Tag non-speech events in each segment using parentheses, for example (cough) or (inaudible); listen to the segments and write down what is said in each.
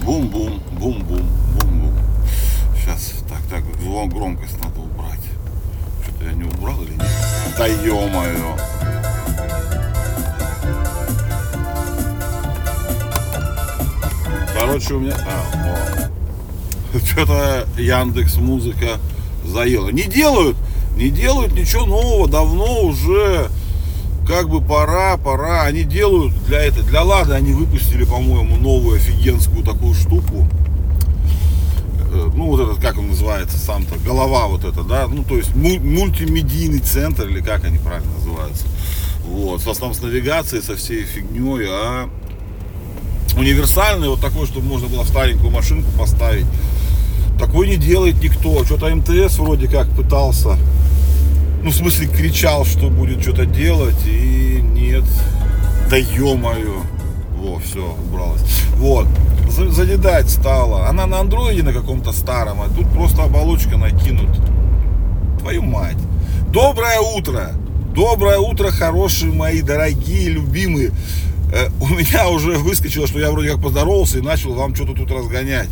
Бум-бум, бум-бум, бум-бум. Сейчас, так, так, гром- громкость надо убрать. Что-то я не убрал или нет? Да ё-моё. Короче, у меня... А, (laughs) Что-то Яндекс Музыка заела. Не делают, не делают ничего нового, давно уже как бы пора, пора. Они делают для этого, для Лады они выпустили, по-моему, новую офигенскую такую штуку. Э, Ну, вот этот, как он называется сам-то, голова вот эта, да, ну, то есть му- мультимедийный центр, или как они правильно называются. Вот, с основном с навигацией, со всей фигней, а универсальный, вот такой, чтобы можно было в старенькую машинку поставить. Такой не делает никто. Что-то МТС вроде как пытался. Ну, в смысле, кричал, что будет что-то делать, и нет. Да ё-моё. Во, все, убралось. Вот. За- Задедать стало. Она на андроиде на каком-то старом, а тут просто оболочка накинут. Твою мать. Доброе утро. Доброе утро, хорошие мои, дорогие, любимые. Э, у меня уже выскочило, что я вроде как поздоровался и начал вам что-то тут разгонять.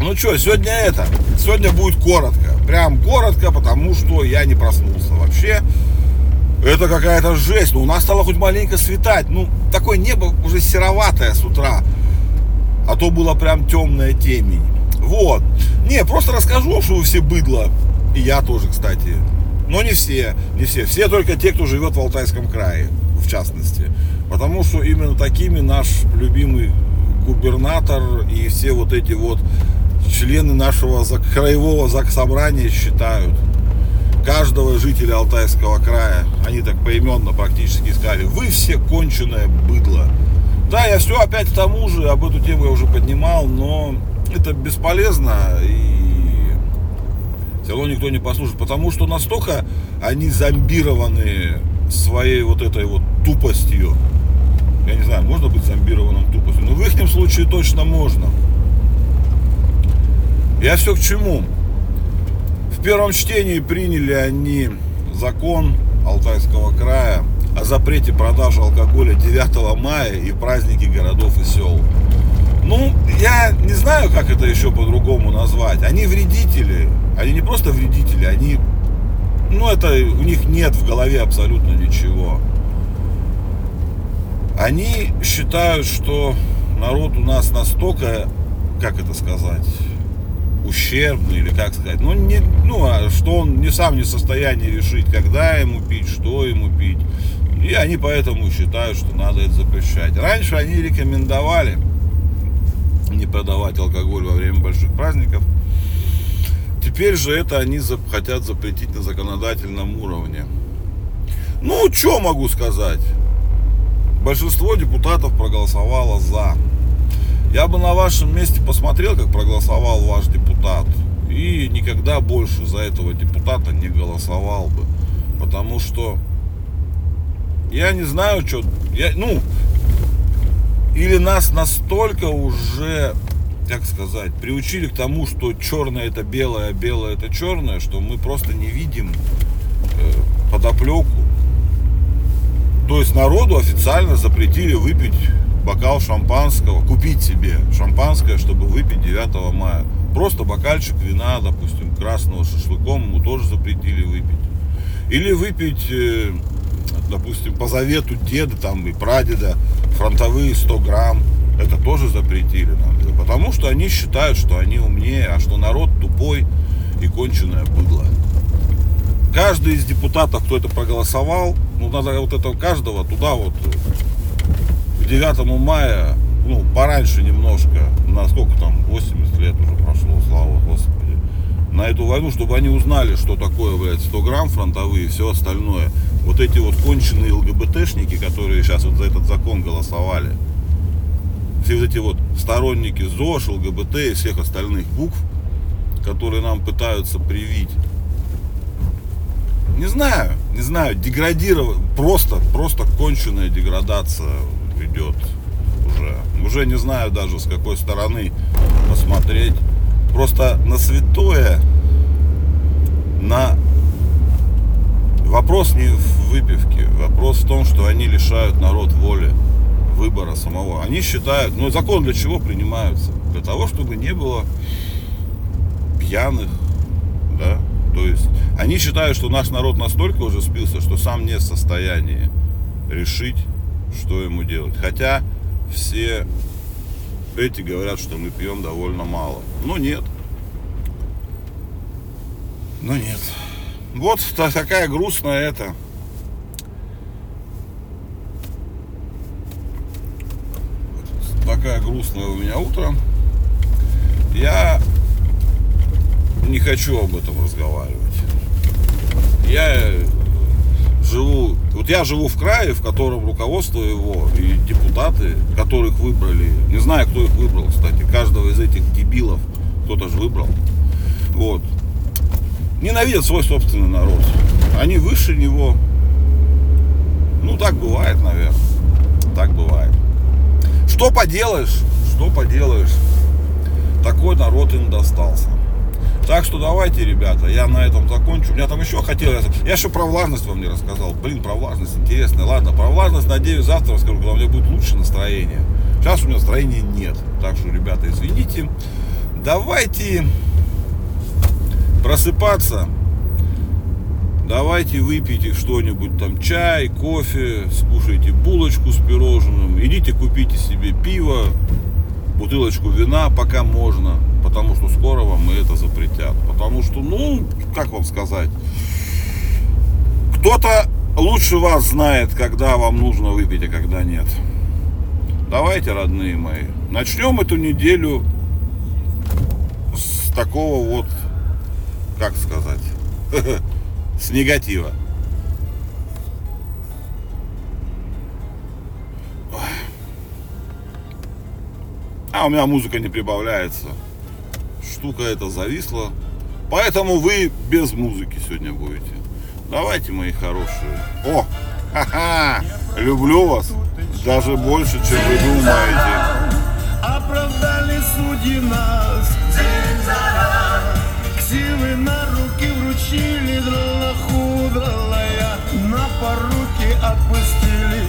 Ну что, сегодня это, сегодня будет коротко, прям коротко, потому что я не проснулся вообще. Это какая-то жесть, но у нас стало хоть маленько светать, ну такое небо уже сероватое с утра, а то было прям темная темень. Вот, не, просто расскажу, что вы все быдло, и я тоже, кстати, но не все, не все, все только те, кто живет в Алтайском крае, в частности, потому что именно такими наш любимый губернатор и все вот эти вот члены нашего краевого заксобрания считают. Каждого жителя Алтайского края, они так поименно практически сказали, вы все конченое быдло. Да, я все опять к тому же, об эту тему я уже поднимал, но это бесполезно и все равно никто не послушает, потому что настолько они зомбированы своей вот этой вот тупостью. Я не знаю, можно быть зомбированным тупостью, но в их случае точно можно. Я все к чему? В первом чтении приняли они закон Алтайского края о запрете продажи алкоголя 9 мая и праздники городов и сел. Ну, я не знаю, как это еще по-другому назвать. Они вредители. Они не просто вредители, они... Ну, это у них нет в голове абсолютно ничего. Они считают, что народ у нас настолько, как это сказать, ущербный или как сказать, ну, не, ну а что он не сам не в состоянии решить, когда ему пить, что ему пить. И они поэтому считают, что надо это запрещать. Раньше они рекомендовали не продавать алкоголь во время больших праздников. Теперь же это они хотят запретить на законодательном уровне. Ну, что могу сказать? Большинство депутатов проголосовало за. Я бы на вашем месте посмотрел, как проголосовал ваш депутат. И никогда больше за этого депутата не голосовал бы. Потому что я не знаю, что... Я, ну, или нас настолько уже, как сказать, приучили к тому, что черное это белое, а белое это черное, что мы просто не видим э, подоплеку. То есть народу официально запретили выпить бокал шампанского, купить себе шампанское, чтобы выпить 9 мая. Просто бокальчик вина, допустим, красного с шашлыком ему тоже запретили выпить. Или выпить, э, допустим, по завету деда там и прадеда фронтовые 100 грамм. Это тоже запретили нам. Потому что они считают, что они умнее, а что народ тупой и конченое быдло. Каждый из депутатов, кто это проголосовал, ну надо вот этого каждого туда вот к 9 мая, ну пораньше немножко, на сколько там, 80 лет уже прошло, слава Господи, на эту войну, чтобы они узнали, что такое, блядь, 100 грамм фронтовые и все остальное. Вот эти вот конченые ЛГБТшники, которые сейчас вот за этот закон голосовали, все вот эти вот сторонники ЗОЖ, ЛГБТ и всех остальных букв, которые нам пытаются привить, не знаю, не знаю, деградировать, просто, просто конченая деградация идет уже. Уже не знаю даже с какой стороны посмотреть. Просто на святое, на вопрос не в выпивке, вопрос в том, что они лишают народ воли выбора самого. Они считают, ну закон для чего принимаются? Для того, чтобы не было пьяных, да, то есть они считают, что наш народ настолько уже спился, что сам не в состоянии решить, что ему делать. Хотя все эти говорят, что мы пьем довольно мало. Но нет. Но нет. Вот та- такая грустная это. Такая грустная у меня утро. Я не хочу об этом разговаривать. Я живу, вот я живу в крае, в котором руководство его и депутаты, которых выбрали, не знаю, кто их выбрал, кстати, каждого из этих дебилов кто-то же выбрал, вот, ненавидят свой собственный народ. Они выше него. Ну, так бывает, наверное. Так бывает. Что поделаешь? Что поделаешь? Такой народ им достался. Так что давайте, ребята, я на этом закончу. У меня там еще хотелось... Я еще про влажность вам не рассказал. Блин, про влажность интересно. Ладно, про влажность, надеюсь, завтра расскажу, когда у меня будет лучше настроение. Сейчас у меня настроения нет. Так что, ребята, извините. Давайте просыпаться. Давайте выпейте что-нибудь там, чай, кофе, скушайте булочку с пирожным, идите купите себе пиво, бутылочку вина, пока можно, потому что скоро вам это запретят. Потому что, ну, как вам сказать, кто-то лучше вас знает, когда вам нужно выпить, а когда нет. Давайте, родные мои, начнем эту неделю с такого вот, как сказать, (laughs) с негатива. Ой. А у меня музыка не прибавляется. Штука эта зависла. Поэтому вы без музыки сегодня будете. Давайте, мои хорошие. О, ха-ха, люблю вас даже больше, чем вы думаете. Оправдали судьи нас день за раз. Отключили, драла худрола я На поруки отпустили.